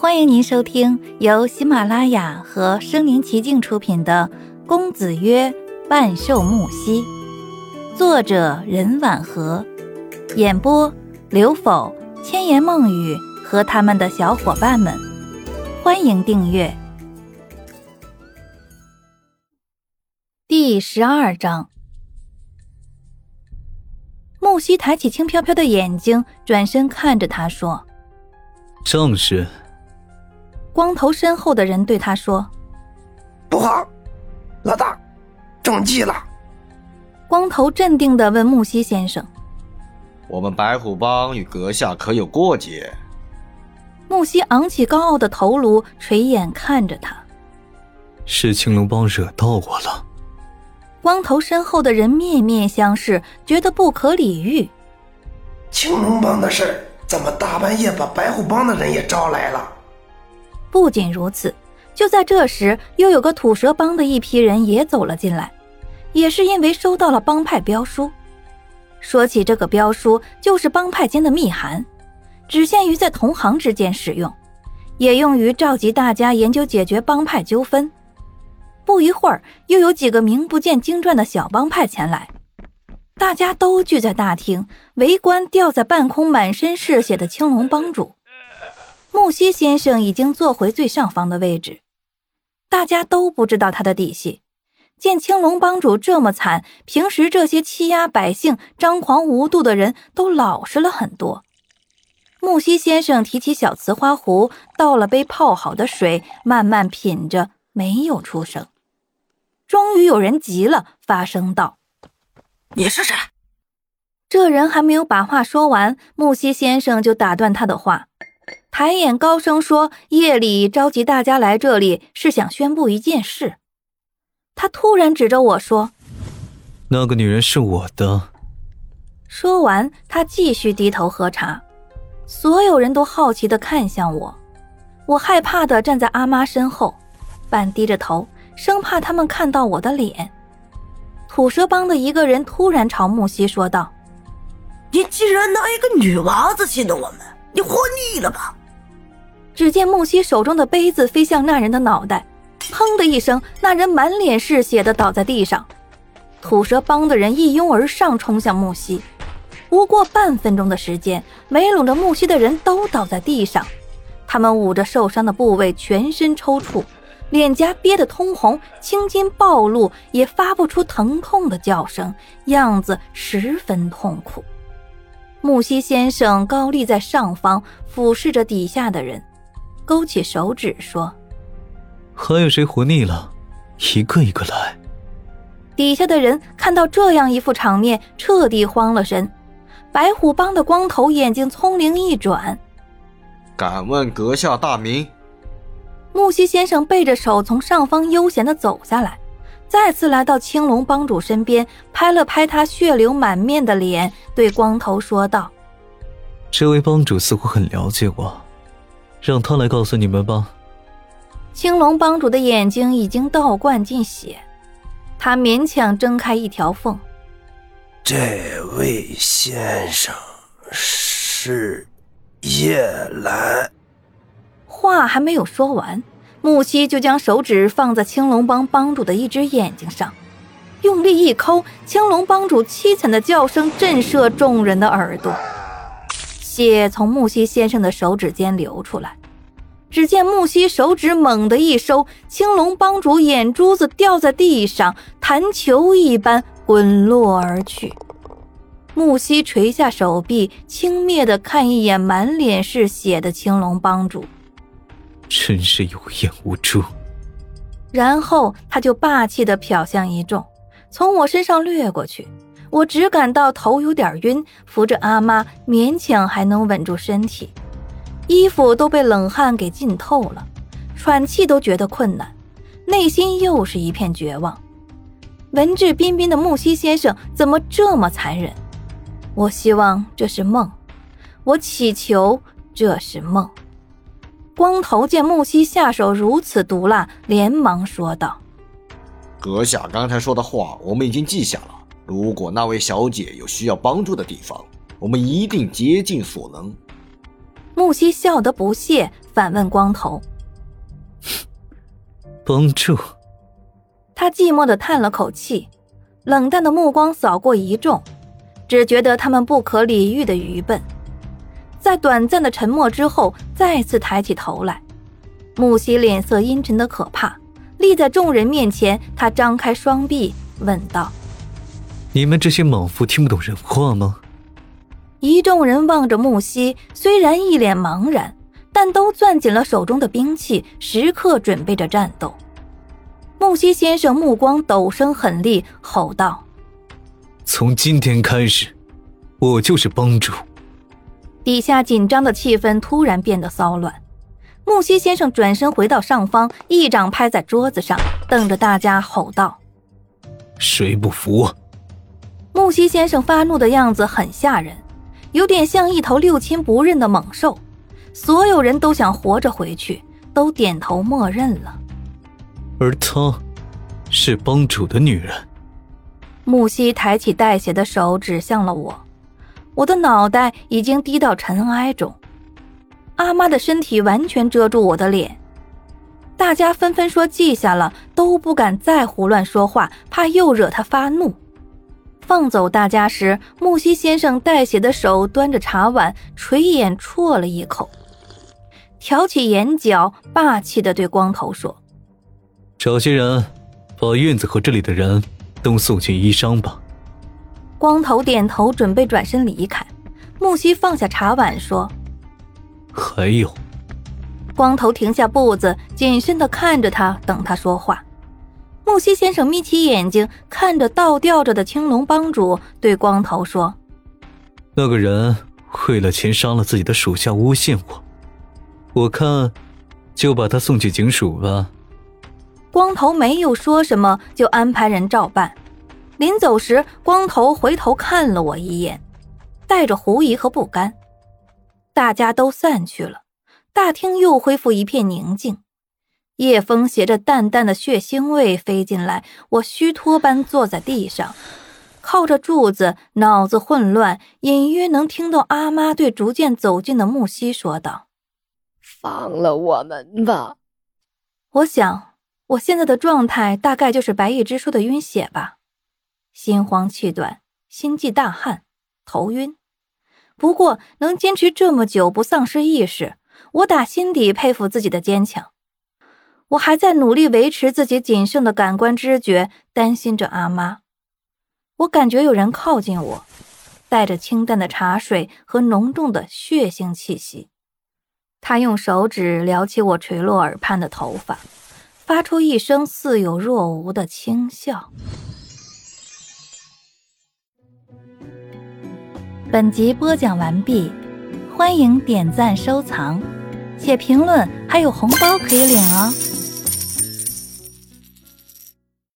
欢迎您收听由喜马拉雅和声临其境出品的《公子曰万寿木兮》，作者任婉和，演播刘否、千言梦语和他们的小伙伴们。欢迎订阅。第十二章，木兮抬起轻飘飘的眼睛，转身看着他说：“正是。”光头身后的人对他说：“不好，老大，中计了。”光头镇定的问木西先生：“我们白虎帮与阁下可有过节？”木西昂起高傲的头颅，垂眼看着他：“是青龙帮惹到我了。”光头身后的人面面相视，觉得不可理喻。青龙帮的事怎么大半夜把白虎帮的人也招来了？不仅如此，就在这时，又有个土蛇帮的一批人也走了进来，也是因为收到了帮派标书。说起这个标书，就是帮派间的密函，只限于在同行之间使用，也用于召集大家研究解决帮派纠纷。不一会儿，又有几个名不见经传的小帮派前来，大家都聚在大厅，围观吊在半空、满身是血的青龙帮主。木西先生已经坐回最上方的位置，大家都不知道他的底细。见青龙帮主这么惨，平时这些欺压百姓、张狂无度的人都老实了很多。木西先生提起小瓷花壶，倒了杯泡好的水，慢慢品着，没有出声。终于有人急了，发声道：“你是谁？”这人还没有把话说完，木西先生就打断他的话。抬眼高声说：“夜里召集大家来这里，是想宣布一件事。”他突然指着我说：“那个女人是我的。”说完，他继续低头喝茶。所有人都好奇的看向我，我害怕的站在阿妈身后，半低着头，生怕他们看到我的脸。土蛇帮的一个人突然朝木西说道：“你竟然拿一个女娃子戏弄我们，你活腻了吧？”只见木西手中的杯子飞向那人的脑袋，砰的一声，那人满脸是血的倒在地上。土蛇帮的人一拥而上，冲向木西。不过半分钟的时间，围拢着木西的人都倒在地上，他们捂着受伤的部位，全身抽搐，脸颊憋得通红，青筋暴露，也发不出疼痛的叫声，样子十分痛苦。木西先生高立在上方，俯视着底下的人。勾起手指说：“还有谁活腻了？一个一个来。”底下的人看到这样一副场面，彻底慌了神。白虎帮的光头眼睛聪灵一转：“敢问阁下大名？”木西先生背着手从上方悠闲的走下来，再次来到青龙帮主身边，拍了拍他血流满面的脸，对光头说道：“这位帮主似乎很了解我。”让他来告诉你们吧。青龙帮主的眼睛已经倒灌进血，他勉强睁开一条缝。这位先生是叶兰。话还没有说完，木西就将手指放在青龙帮帮主的一只眼睛上，用力一抠，青龙帮主凄惨的叫声震慑众人的耳朵。血从木西先生的手指间流出来，只见木西手指猛地一收，青龙帮主眼珠子掉在地上，弹球一般滚落而去。木西垂下手臂，轻蔑地看一眼满脸是血的青龙帮主，真是有眼无珠。然后他就霸气地瞟向一众，从我身上掠过去。我只感到头有点晕，扶着阿妈，勉强还能稳住身体，衣服都被冷汗给浸透了，喘气都觉得困难，内心又是一片绝望。文质彬彬的木西先生怎么这么残忍？我希望这是梦，我祈求这是梦。光头见木西下手如此毒辣，连忙说道：“阁下刚才说的话，我们已经记下了。”如果那位小姐有需要帮助的地方，我们一定竭尽所能。木西笑得不屑，反问光头：“ 帮助？”他寂寞的叹了口气，冷淡的目光扫过一众，只觉得他们不可理喻的愚笨。在短暂的沉默之后，再次抬起头来。木西脸色阴沉的可怕，立在众人面前，他张开双臂问道：“你们这些莽夫听不懂人话吗？”一众人望着木西，虽然一脸茫然，但都攥紧了手中的兵器，时刻准备着战斗。木西先生目光陡生狠厉，吼道：“从今天开始，我就是帮主。”底下紧张的气氛突然变得骚乱。木西先生转身回到上方，一掌拍在桌子上，瞪着大家吼道：“谁不服？”木西先生发怒的样子很吓人，有点像一头六亲不认的猛兽。所有人都想活着回去，都点头默认了。而她，是帮主的女人。木西抬起带血的手指向了我，我的脑袋已经低到尘埃中。阿妈的身体完全遮住我的脸，大家纷纷说记下了，都不敢再胡乱说话，怕又惹她发怒。放走大家时，木西先生带血的手端着茶碗，垂眼啜了一口，挑起眼角，霸气的对光头说：“找些人，把院子和这里的人都送进医伤吧。”光头点头，准备转身离开。木西放下茶碗说。还有，光头停下步子，谨慎的看着他，等他说话。木西先生眯起眼睛，看着倒吊着的青龙帮主，对光头说：“那个人为了钱伤了自己的属下，诬陷我。我看，就把他送去警署吧。”光头没有说什么，就安排人照办。临走时，光头回头看了我一眼，带着狐疑和不甘。大家都散去了，大厅又恢复一片宁静。夜风携着淡淡的血腥味飞进来，我虚脱般坐在地上，靠着柱子，脑子混乱，隐约能听到阿妈对逐渐走近的木西说道：“放了我们吧。”我想，我现在的状态大概就是白玉之书的晕血吧，心慌气短，心悸大汗，头晕。不过能坚持这么久不丧失意识，我打心底佩服自己的坚强。我还在努力维持自己仅剩的感官知觉，担心着阿妈。我感觉有人靠近我，带着清淡的茶水和浓重的血腥气息。他用手指撩起我垂落耳畔的头发，发出一声似有若无的轻笑。本集播讲完毕，欢迎点赞收藏，写评论还有红包可以领哦。